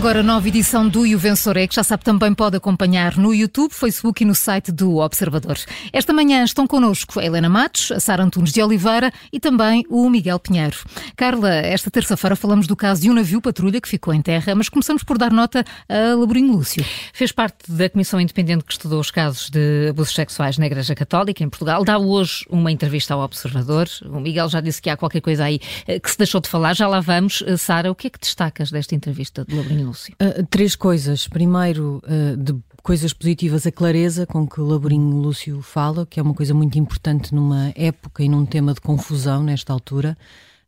agora nova edição do E o Vencedor é, que já sabe também pode acompanhar no YouTube, Facebook e no site do Observador. Esta manhã estão connosco a Helena Matos, a Sara Antunes de Oliveira e também o Miguel Pinheiro. Carla, esta terça-feira falamos do caso de um navio patrulha que ficou em terra, mas começamos por dar nota a Laborinho Lúcio. Fez parte da Comissão Independente que estudou os casos de abusos sexuais na Igreja Católica em Portugal. Dá hoje uma entrevista ao Observador. O Miguel já disse que há qualquer coisa aí eh, que se deixou de falar. Já lá vamos. Eh, Sara, o que é que destacas desta entrevista de Laborinho Uh, três coisas. Primeiro, uh, de coisas positivas, a clareza com que o Laborinho Lúcio fala, que é uma coisa muito importante numa época e num tema de confusão nesta altura.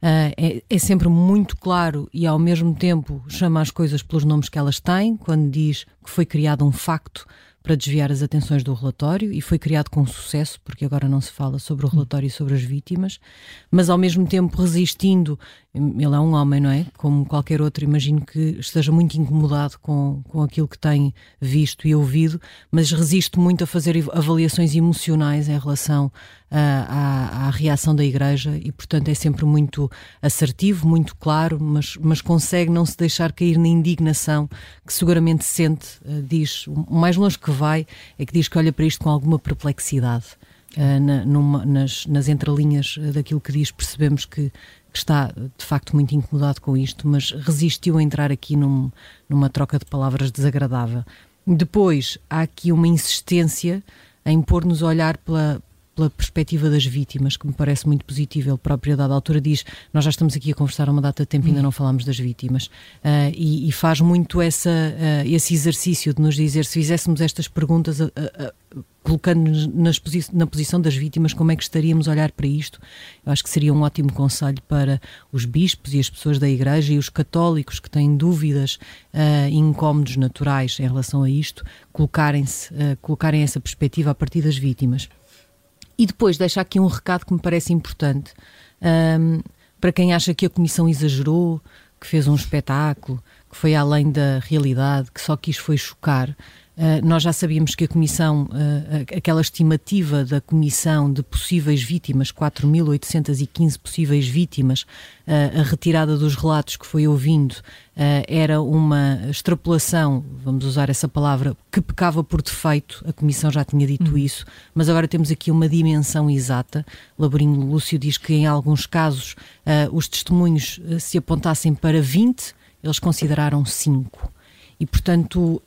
Uh, é, é, sempre muito claro e ao mesmo tempo chama as coisas pelos nomes que elas têm, quando diz que foi criado um facto para desviar as atenções do relatório e foi criado com sucesso, porque agora não se fala sobre o relatório e sobre as vítimas, mas ao mesmo tempo resistindo. Ele é um homem, não é? Como qualquer outro, imagino que esteja muito incomodado com, com aquilo que tem visto e ouvido, mas resiste muito a fazer avaliações emocionais em relação à, à, reação da Igreja e, portanto, é sempre muito assertivo, muito claro, mas, mas consegue não se deixar cair na indignação que seguramente sente, uh, diz, o mais longe que vai é que diz que olha para isto com alguma perplexidade. Uh, na, numa, nas, nas entrelinhas daquilo que diz, percebemos que, está de facto muito incomodado com isto, mas resistiu a entrar aqui num, numa troca de palavras desagradável. Depois, há aqui uma insistência em pôr-nos a olhar pela, pela perspectiva das vítimas, que me parece muito positivo. Ele próprio, a dada altura, diz: Nós já estamos aqui a conversar há uma data de tempo e ainda não falámos das vítimas. Uh, e, e, faz muito essa, uh, esse exercício de nos dizer: se fizéssemos estas perguntas, uh, colocando-nos na posição das vítimas, como é que estaríamos a olhar para isto? Eu acho que seria um ótimo conselho para os bispos e as pessoas da Igreja e os católicos que têm dúvidas e incómodos naturais em relação a isto, colocarem-se, colocarem essa perspectiva a partir das vítimas. E depois deixa aqui um recado que me parece importante um, para quem acha que a Comissão exagerou, que fez um espetáculo, que foi além da realidade, que só quis foi chocar. Uh, nós já sabíamos que a Comissão, uh, aquela estimativa da Comissão de possíveis vítimas, 4.815 possíveis vítimas, uh, a retirada dos relatos que foi ouvindo, era uma extrapolação, vamos usar essa palavra, que pecava por defeito, a Comissão já tinha dito hum. isso, mas agora temos aqui uma dimensão exata. Laborinho Lúcio diz que em alguns casos os testemunhos se apontassem para 20, eles consideraram 5. E, portanto,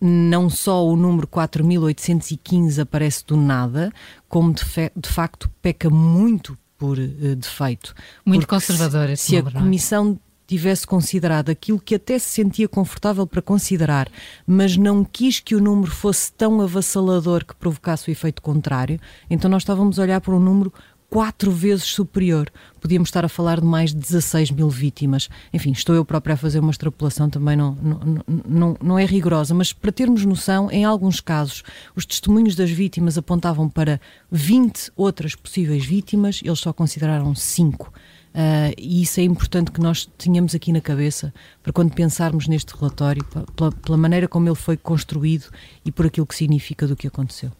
não só o número 4.815 aparece do nada, como de, de facto peca muito por uh, defeito. Muito conservador esse Se número, a é? Comissão tivesse considerado aquilo que até se sentia confortável para considerar, mas não quis que o número fosse tão avassalador que provocasse o efeito contrário, então nós estávamos a olhar para um número quatro vezes superior. Podíamos estar a falar de mais de 16 mil vítimas. Enfim, estou eu própria a fazer uma extrapolação, também não, não, não, não é rigorosa, mas para termos noção, em alguns casos, os testemunhos das vítimas apontavam para 20 outras possíveis vítimas, eles só consideraram 5. Uh, e isso é importante que nós tenhamos aqui na cabeça para quando pensarmos neste relatório, pela, pela maneira como ele foi construído e por aquilo que significa do que aconteceu.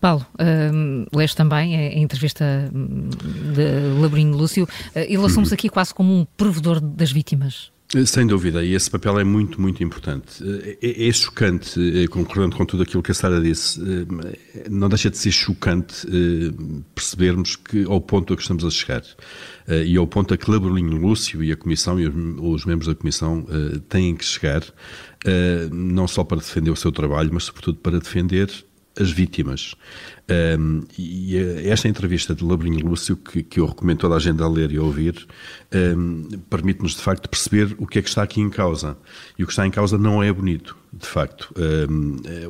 Paulo, uh, leste também a, entrevista de Laborinho Lúcio. Ele assume-se aqui quase como um provedor das vítimas. Eh, sem dúvida, e esse papel é muito, muito importante. Eh, é, é chocante, concordando com tudo aquilo que a Sara disse, não deixa de ser chocante percebermos que ao ponto a que estamos a chegar e ao ponto a que Laborinho Lúcio e a Comissão e os membros da Comissão têm que chegar, não só para defender o seu trabalho, mas sobretudo para defender as vítimas. Um, e esta entrevista de Labrinho Lúcio, que, que, eu recomendo toda a gente a ler e a ouvir, um, permite-nos de facto perceber o que é que está aqui em causa. E o que está em causa não é bonito de facto.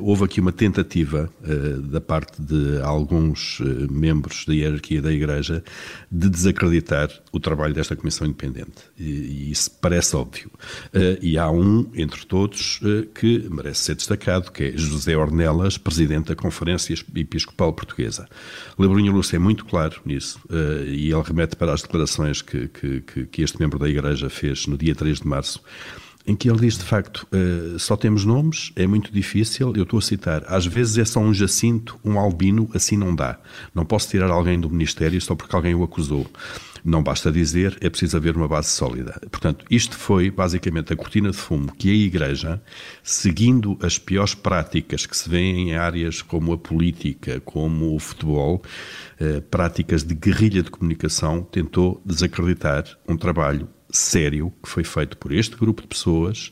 houve aqui uma tentativa uh, da parte de alguns uh, membros da hierarquia da Igreja de desacreditar o trabalho desta Comissão Independente. E, e isso parece óbvio. Uh, e há um, entre todos, que merece ser destacado, que é José Ornelas, presidente da Conferência Episcopal Portuguesa. Lebronho Lúcio é muito claro nisso e ele remete para as declarações que, que, que este membro da Igreja fez no dia 3 de março em que ele diz de facto uh, só temos nomes, é muito difícil. Eu estou a citar: às vezes é só um Jacinto, um Albino, assim não dá. Não posso tirar alguém do Ministério só porque alguém o acusou. Não basta dizer, é preciso haver uma base sólida. Portanto, isto foi basicamente a cortina de fumo que a Igreja, seguindo as piores práticas que se vêem em áreas como a política, como o futebol, eh, práticas de guerrilha de comunicação, tentou desacreditar um trabalho sério que foi feito por este grupo de pessoas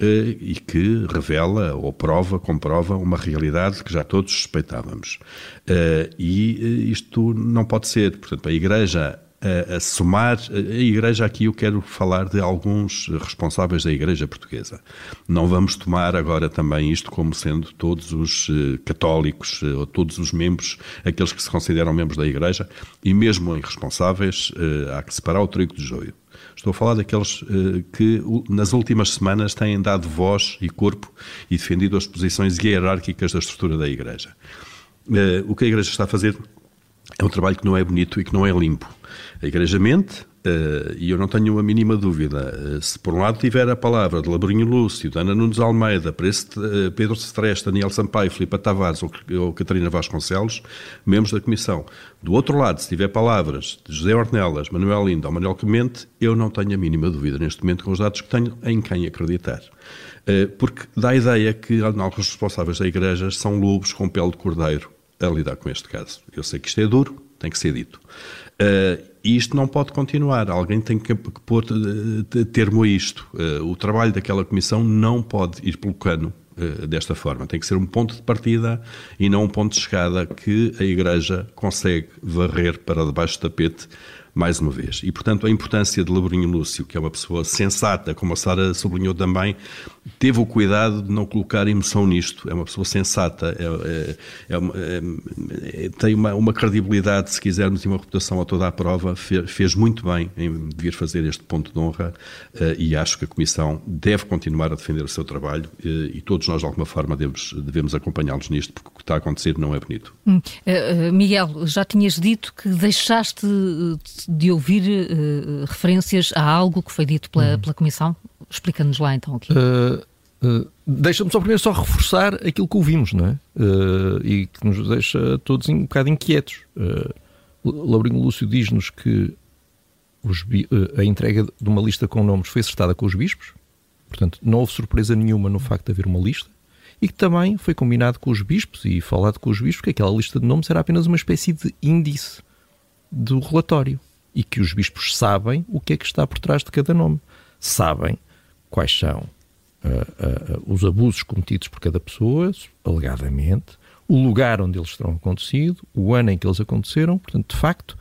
eh, e que revela ou prova, comprova uma realidade que já todos suspeitávamos. Eh, e isto não pode ser. Portanto, a Igreja a, a somar. A Igreja, aqui eu quero falar de alguns responsáveis da Igreja Portuguesa. Não vamos tomar agora também isto como sendo todos os eh, católicos eh, ou todos os membros, aqueles que se consideram membros da Igreja, e mesmo em responsáveis, eh, há que separar o trigo do joio. Estou a falar daqueles que nas últimas semanas têm dado voz e corpo e defendido as posições hierárquicas da estrutura da Igreja. O que a Igreja está a fazer é um trabalho que não é bonito e que não é limpo. A Igreja mente, Uh, e eu não tenho a mínima dúvida, uh, se por um lado tiver a palavra de Labrinho Lúcio, de Ana Nunes Almeida, uh, Pedro Stress, Daniel Sampaio, Filipe Tavares ou, ou, Catarina Vasconcelos, membros da Comissão. Do outro lado, se tiver palavras de José Ornelas, Manuel Linda ou Manuel Clemente, eu não tenho a mínima dúvida neste momento com os dados que tenho em quem acreditar. porque dá a ideia que alguns responsáveis da Igreja são lobos com pele de cordeiro a lidar com este caso. Eu sei que isto é duro, tem que ser dito. Uh, e isto não pode continuar. Alguém tem que, pôr uh, termo a isto. Uh, o trabalho daquela comissão não pode ir pelo cano desta forma. Tem que ser um ponto de partida e não um ponto de chegada que a Igreja consegue varrer para debaixo do tapete mais uma vez. E, portanto, a importância de Labrinho Lúcio, que é uma pessoa sensata, como a Sara sublinhou também, teve o cuidado de não colocar emoção nisto. É uma pessoa sensata, é, é, é, é tem uma, uma, credibilidade, se quisermos, e uma reputação a toda a prova. Fez, fez muito bem em vir fazer este ponto de honra uh, e acho que a Comissão deve continuar a defender o seu trabalho uh, e todos nós, de alguma forma, devemos, devemos acompanhá-los nisto, porque o que está a acontecer não é bonito. Hum. Uh, Miguel, já tinhas dito que deixaste de ouvir uh, referências a algo que foi dito pela, uhum. pela Comissão? Explica-nos lá então aqui. Uh, uh, Deixa-me só primeiro só reforçar aquilo que ouvimos, não é? e que nos deixa todos um bocado inquietos. Laurinho Lúcio diz-nos que a entrega de uma lista com nomes foi acertada com os bispos, portanto, não houve surpresa nenhuma no facto de haver uma lista e que também foi combinado com os bispos e falado com os bispos que aquela lista de nomes era apenas uma espécie de índice do relatório e que os bispos sabem o que é que está por trás de cada nome. Sabem quais são uh, uh, os abusos cometidos por cada pessoa, alegadamente, o lugar onde eles terão acontecido, o ano em que eles aconteceram. Portanto, de facto,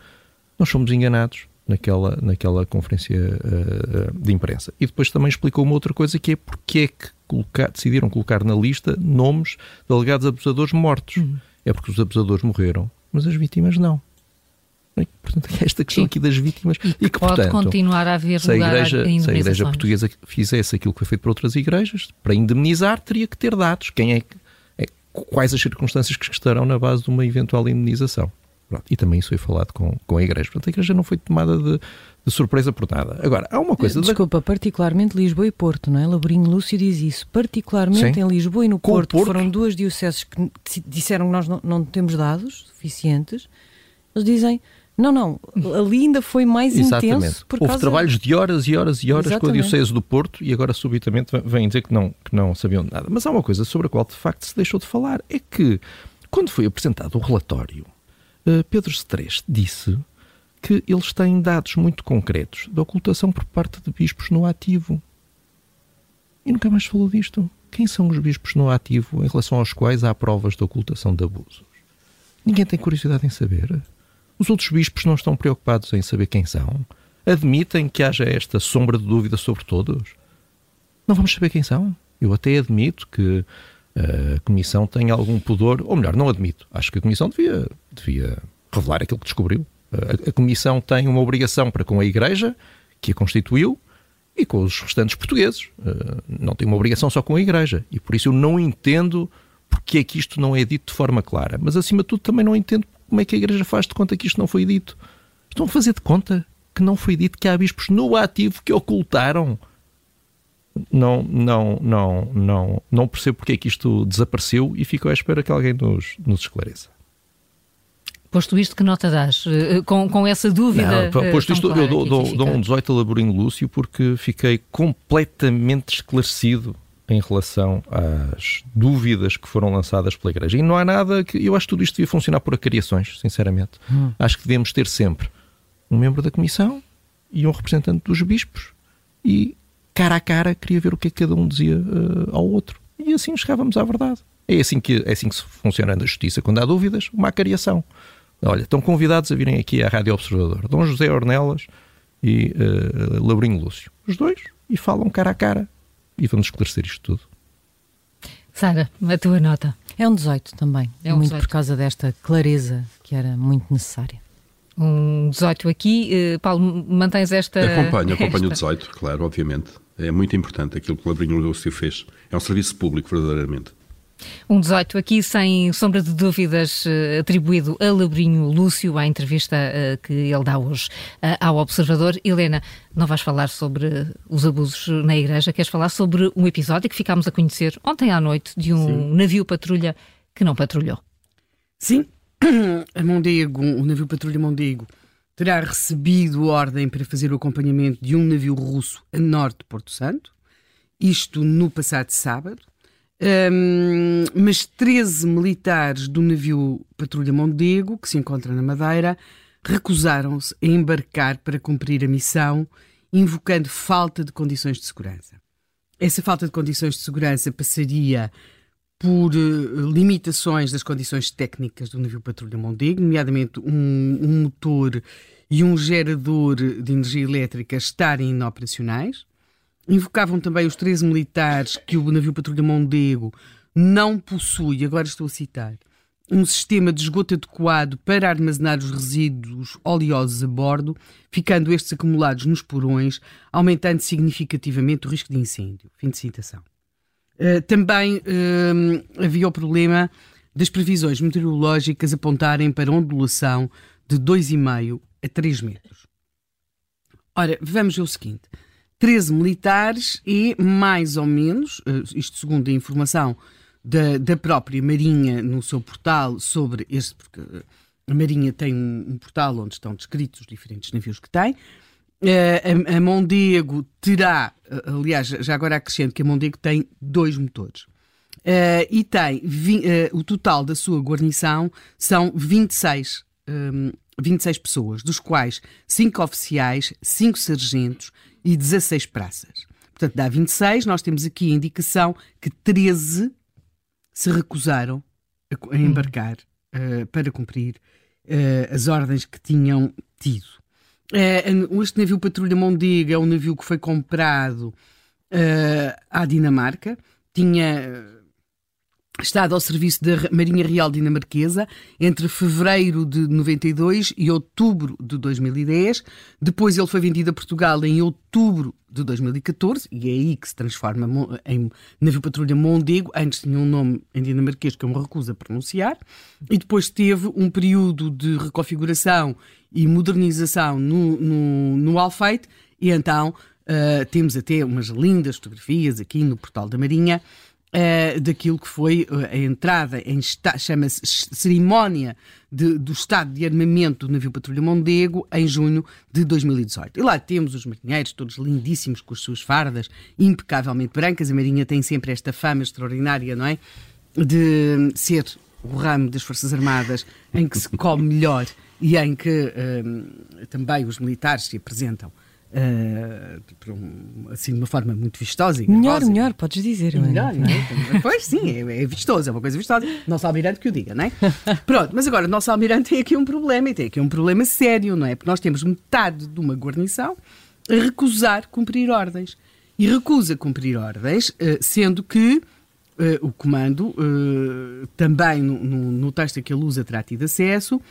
nós somos enganados naquela, naquela conferência uh, de imprensa. E depois também explicou uma outra coisa que é porque é que colocar, decidiram colocar na lista nomes de alegados abusadores mortos. Uhum. É porque os abusadores morreram, mas as vítimas não. Portanto, é esta questão Sim. aqui das vítimas e que, e que pode portanto, continuar a haver se a igreja, a se a igreja portuguesa fizesse aquilo que foi feito por outras igrejas, para indemnizar teria que ter dados. Quem é, é quais as circunstâncias que estarão na base de uma eventual indemnização. Pronto. E também isso foi falado com, com a igreja. Portanto, a igreja não foi tomada de, de surpresa por nada. Agora, há uma coisa... Desculpa, da... particularmente Lisboa e Porto, não é? Labrinho Lúcio diz isso. Particularmente Sim. em Lisboa e no Porto, Porto, foram duas dioceses que disseram que nós não, não temos dados suficientes. Eles dizem não, não, ali ainda foi mais Exatamente. intenso. Por Houve causa... trabalhos de horas e horas e horas Exatamente. com a Diocese do Porto e agora subitamente vêm dizer que não, que não sabiam nada. Mas há uma coisa sobre a qual de facto se deixou de falar: é que quando foi apresentado o relatório, eh, Pedro Stress disse que eles têm dados muito concretos de ocultação por parte de bispos no ativo. E nunca mais falou disto. Quem são os bispos no ativo em relação aos quais há provas de ocultação de abusos? Ninguém tem curiosidade em saber. Os outros bispos não estão preocupados em saber quem são? Admitem que haja esta sombra de dúvida sobre todos? Não vamos saber quem são? Eu até admito que a Comissão tem algum pudor, ou melhor, não admito. Acho que a Comissão devia, devia revelar aquilo que descobriu. A, a Comissão tem uma obrigação para com a Igreja, que a constituiu, e com os restantes portugueses. Não tem uma obrigação só com a Igreja. E por isso eu não entendo porque é que isto não é dito de forma clara. Mas acima de tudo também não entendo como é que a Igreja faz de conta que isto não foi dito? Estão a fazer de conta que não foi dito que há bispos no ativo que ocultaram. Não, não, não, não, não percebo porque é que isto desapareceu e fico à espera que alguém nos, nos esclareça. Posto isto, que nota dás? Com, com essa dúvida? Não, posto isto, eu dou, dou, dou um 18 a Laborinho Lúcio porque fiquei completamente esclarecido em relação às dúvidas que foram lançadas pela Igreja. E não há nada que. Eu acho que tudo isto devia funcionar por acariações, sinceramente. Hum. Acho que devemos ter sempre um membro da Comissão e um representante dos bispos e, cara a cara, queria ver o que é que cada um dizia uh, ao outro. E assim chegávamos à verdade. É assim que, é assim que funciona na justiça. Quando há dúvidas, uma acariação. Olha, estão convidados a virem aqui à Rádio Observador. Dom José Ornelas e uh, Labrinho Lúcio. Os dois. E falam cara a cara e vamos esclarecer isto tudo. Sara, a tua nota? É um 18 também, é um muito 18. por causa desta clareza que era muito necessária. Um 18 aqui. Uh, Paulo, mantens esta. Acompanho, acompanho esta... o 18, claro, obviamente. É muito importante aquilo que o Labrinho Lúcio fez. É um serviço público, verdadeiramente. Um 18 aqui, sem sombra de dúvidas, eh, atribuído a Labrinho Lúcio, à entrevista eh, que ele dá hoje eh, ao Observador. Helena, não vais falar sobre os abusos na Igreja, queres falar sobre um episódio que ficámos a conhecer ontem à noite de um Sim. navio patrulha que não patrulhou. Sim, a Mondego, o navio patrulha Mondego, terá recebido ordem para fazer o acompanhamento de um navio russo a norte de Porto Santo, isto no passado sábado. Um, mas 13 militares do navio Patrulha Mondego, que se encontra na Madeira, recusaram-se a embarcar para cumprir a missão, invocando falta de condições de segurança. Essa falta de condições de segurança passaria por uh, limitações das condições técnicas do navio Patrulha Mondego, nomeadamente um, um motor e um gerador de energia elétrica estarem inoperacionais. Invocavam também os três militares que o navio Patrulha Mondego não possui, agora estou a citar, um sistema de esgoto adequado para armazenar os resíduos oleosos a bordo, ficando estes acumulados nos porões, aumentando significativamente o risco de incêndio. Fim de citação. Uh, também uh, havia o problema das previsões meteorológicas apontarem para ondulação de 2,5 a 3 metros. Ora, vamos ver o seguinte. 13 militares e mais ou menos, eh, isto segundo a informação da, da própria Marinha no seu portal sobre este, porque eh, a Marinha tem um, um portal onde estão descritos os diferentes navios que tem. Uh, a, a, Mondego terá, aliás, já agora acrescento que a Mondego tem dois motores. Uh, e tem vi, uh, o total da sua guarnição são 26, um, 26 pessoas, dos quais 5 oficiais, 5 sargentos e 16 praças. Portanto, dá 26. Nós temos aqui a indicação que 13 se recusaram a, embarcar uh, para cumprir uh, as ordens que tinham tido. Uh, este navio Patrulha Mondega é um navio que foi comprado à Dinamarca. Tinha estado ao serviço da Marinha Real Dinamarquesa entre fevereiro de 92 e outubro de 2010. Depois ele foi vendido a Portugal em outubro de 2014 e é aí que se transforma em navio patrulha Mondego. Antes tinha um nome em dinamarquês que eu me recuso a pronunciar. E depois teve um período de reconfiguração e modernização no, no, no Alfeite e então uh, temos até umas lindas fotografias aqui no portal da Marinha uh, daquilo que foi eh, a entrada em chama-se cerimónia de, do estado de armamento do navio Patrulha Mondego em junho de 2018. E lá temos os marinheiros todos lindíssimos com as suas fardas impecavelmente brancas. A Marinha tem sempre esta fama extraordinária, não é? De ser o ramo das Forças Armadas em que se come melhor e em que um, também os militares se apresentam Uh, assim, de uma forma muito vistosa. E melhor, gravosa. melhor, podes dizer. Melhor, não é? pois sim, é, é vistoso, é uma coisa vistosa. Nosso almirante que o diga, não é? Pronto, mas agora, o nosso almirante tem aqui um problema e tem aqui um problema sério, não é? Porque nós temos metade de uma guarnição a recusar cumprir ordens. E recusa cumprir ordens, uh, sendo que uh, o comando, também no, no, no texto que ele usa, terá tido acesso,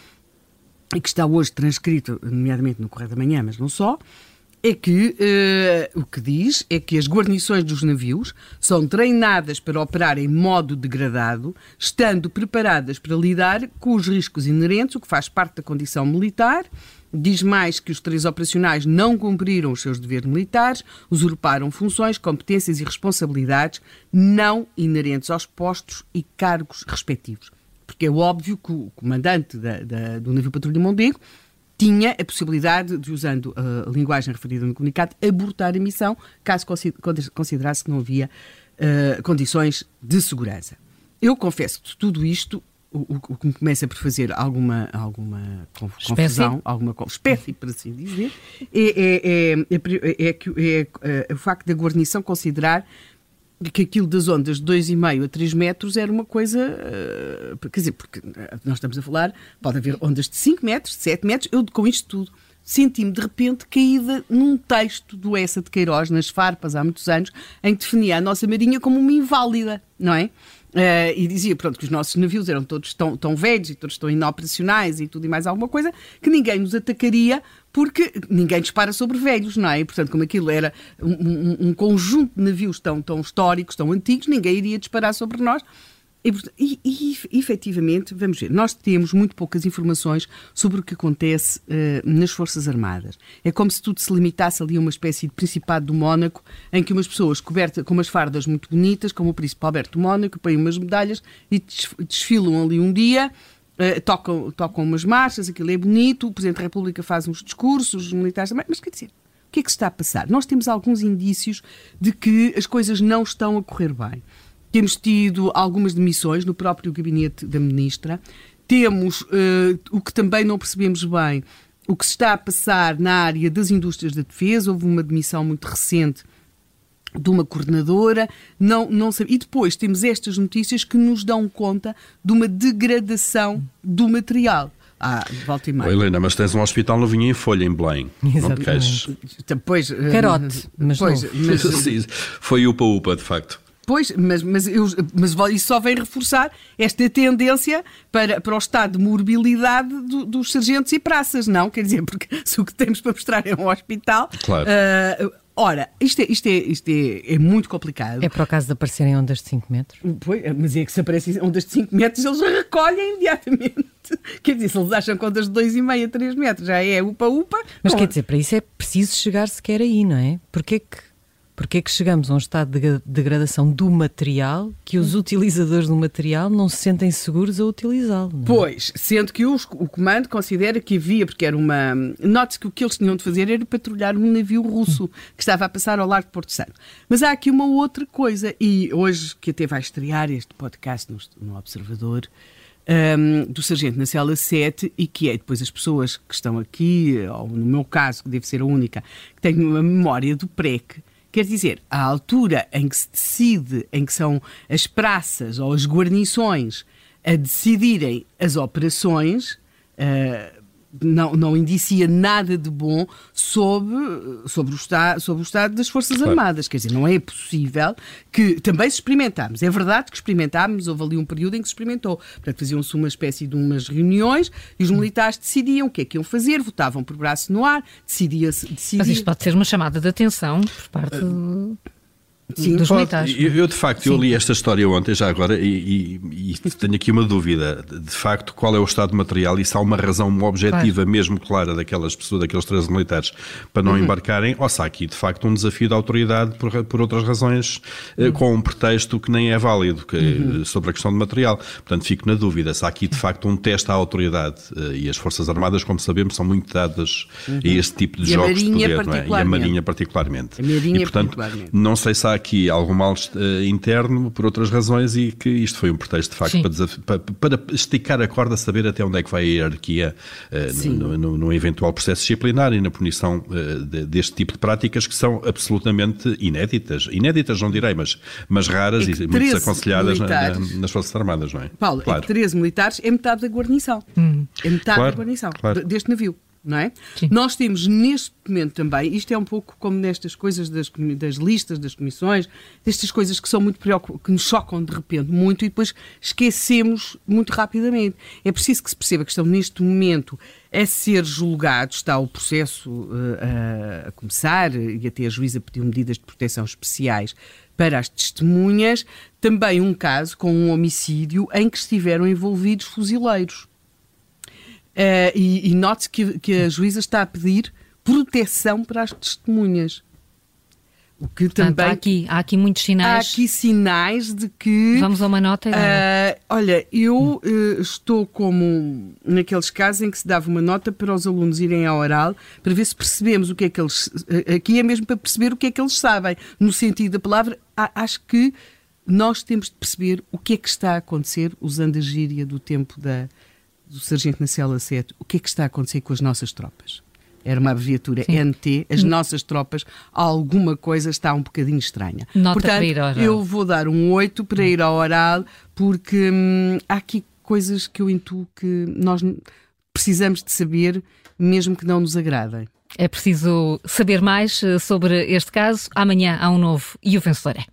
e que está hoje transcrito, nomeadamente no Correio da Manhã, mas não só, é que uh, o que diz é que as guarnições dos navios são treinadas para operar em modo degradado, estando preparadas para lidar com os riscos inerentes, o que faz parte da condição militar. Diz mais que os três operacionais não cumpriram os seus deveres militares, usurparam funções, competências e responsabilidades não inerentes aos postos e cargos respectivos. porque é óbvio que o comandante da, da, do navio Patrulha Mondego tinha a possibilidade de, usando a linguagem referida no comunicado, abortar a missão, caso considerasse que não havia uh, condições de segurança. Eu confesso que tudo isto o, o, que me começa por fazer alguma, alguma confusão, alguma espécie, por assim dizer, é, é, é, é, é, é o facto da guarnição considerar que aquilo das ondas de 2,5 a 3 metros era uma coisa. Uh, quer dizer, porque nós estamos a falar, pode haver ondas de 5 metros, de 7 metros, eu com isto tudo senti-me de repente caída num texto do Essa de Queiroz, nas farpas, há muitos anos, em que definia a nossa marinha como uma inválida, não é? Uh, e dizia pronto, que os nossos navios eram todos tão, tão velhos e todos tão inoperacionais e tudo e mais alguma coisa, que ninguém nos atacaria porque ninguém dispara sobre velhos, não é? E, portanto, como aquilo era um, um, um conjunto de navios tão, tão históricos, tão antigos, ninguém iria disparar sobre nós. E, e, efetivamente, vamos ver, nós temos muito poucas informações sobre o que acontece uh, nas Forças Armadas. É como se tudo se limitasse ali a uma espécie de Principado do Mónaco, em que umas pessoas cobertas com umas fardas muito bonitas, como o Príncipe Alberto Mónaco, põem umas medalhas e desfilam ali um dia. Uh, tocam, tocam umas marchas, aquilo é bonito, o Presidente da República faz uns discursos, os militares também, mas quer dizer, o que é que se está a passar? Nós temos alguns indícios de que as coisas não estão a correr bem. Temos tido algumas demissões no próprio gabinete da ministra. Temos uh, o que também não percebemos bem, o que se está a passar na área das indústrias da defesa. Houve uma demissão muito recente de uma coordenadora, não, não sabe. E depois temos estas notícias que nos dão conta de uma degradação do material. Ah, volta e meia. Oh, Helena, mas tens um hospital novinho em folha em Belém. Exatamente. Não te queixes. Depois, eh, Carote, mas, pois, mas Foi upa-upa, de facto. Pois, mas, mas, eu, mas isso só vem reforçar esta tendência para, para o estado de morbilidade do, dos sargentos e praças, não? Quer dizer, porque se o que temos para mostrar é um hospital. Claro. Uh, ora, isto, é, isto, é, isto é, é, muito complicado. É para o caso de aparecerem ondas de 5 metros? Pois, mas é que se aparecem ondas de 5 metros, eles recolhem imediatamente. Quer dizer, se eles acham que ondas de 2,5 a 3 metros já é upa-upa. Mas quer dizer, para isso é preciso chegar sequer aí, não é? Porque é que porque é que chegamos a um estado de degradação do material que os utilizadores do material não se sentem seguros a utilizá-lo? É? Pois, sendo que os, o comando considera que havia, porque era uma. Note-se que o que eles tinham de fazer era patrulhar um navio russo que estava a passar ao largo de Porto Santo. Mas há aqui uma outra coisa, e hoje que até vai estrear este podcast no, no Observador. Um, do Sargento na cela 7 e que é depois as pessoas que estão aqui, ou no meu caso, que deve ser a única, que tem uma memória do PREC, Quer dizer, a altura em que se decide, em que são as praças ou as guarnições a decidirem as operações, uh, não, não indicia nada de bom sobre, sobre, o, estado, sobre o estado das Forças claro. Armadas. Quer dizer, não é possível que também se experimentámos. É verdade que experimentámos, houve ali um período em que se experimentou. Portanto, faziam-se uma espécie de umas reuniões e os militares decidiam o que é que iam fazer, votavam por braço no ar, decidia-se. Decidia... Mas isto pode ser uma chamada de atenção por parte. Uh... Sim, dos militares. Eu, eu, de facto, Sim. eu li esta história ontem, já agora, e, e, e, tenho aqui uma dúvida. De facto, qual é o estado material e se há uma razão objetiva claro. mesmo clara daquelas pessoas, daqueles três militares, para não uhum. embarcarem, ou se há aqui, de facto, um desafio da autoridade por, por outras razões, eh, uhum. com um pretexto que nem é válido que, uhum. sobre a questão de material. Portanto, fico na dúvida se há aqui, de facto, um teste à autoridade. Eh, e as Forças Armadas, como sabemos, são muito dadas a uhum. este tipo de e jogos de poder, não é? E a Marinha, particularmente. A Marinha, e, portanto, não sei se há aqui algum mal uh, interno por outras razões e que isto foi um pretexto de facto para, para, para, esticar a corda, saber até onde é que vai a hierarquia uh, no, no, no, eventual processo disciplinar e na punição uh, de, deste tipo de práticas que são absolutamente inéditas. Inéditas, não direi, mas, mas raras e muito desaconselhadas na, na, nas Forças Armadas, não é? Paulo, claro. é 13 militares é metade da guarnição. Hum. É metade claro, da guarnição claro. deste navio não é? Sim. Nós temos neste momento também, isto é um pouco como nestas coisas das, das listas, das comissões, destas coisas que são muito que nos chocam de repente muito e depois esquecemos muito rapidamente. É preciso que se perceba que estão neste momento a ser julgados, está o processo uh, a começar e até a juíza pediu medidas de proteção especiais para as testemunhas, também um caso com um homicídio em que estiveram envolvidos fuzileiros. Uh, e, e note-se que, que a juíza está a pedir proteção para as testemunhas. O que Portanto, também. Há aqui, há aqui muitos sinais. Há aqui sinais de que. Vamos a uma nota. Uh, olha, eu uh, estou como naqueles casos em que se dava uma nota para os alunos irem ao oral para ver se percebemos o que é que eles. Aqui é mesmo para perceber o que é que eles sabem. No sentido da palavra, acho que nós temos de perceber o que é que está a acontecer, usando a gíria do tempo da, do Sargento na Cela 7, o que é que está a acontecer com as nossas tropas era uma abreviatura Sim. NT, as nossas tropas, alguma coisa está um bocadinho estranha. Nota Portanto, para ir ao oral. eu vou dar um 8 para ir ao oral, porque hum, há aqui coisas que eu intuo que nós precisamos de saber, mesmo que não nos agradem. É preciso saber mais eh, sobre este caso. Amanhã há um novo e o vencedor é.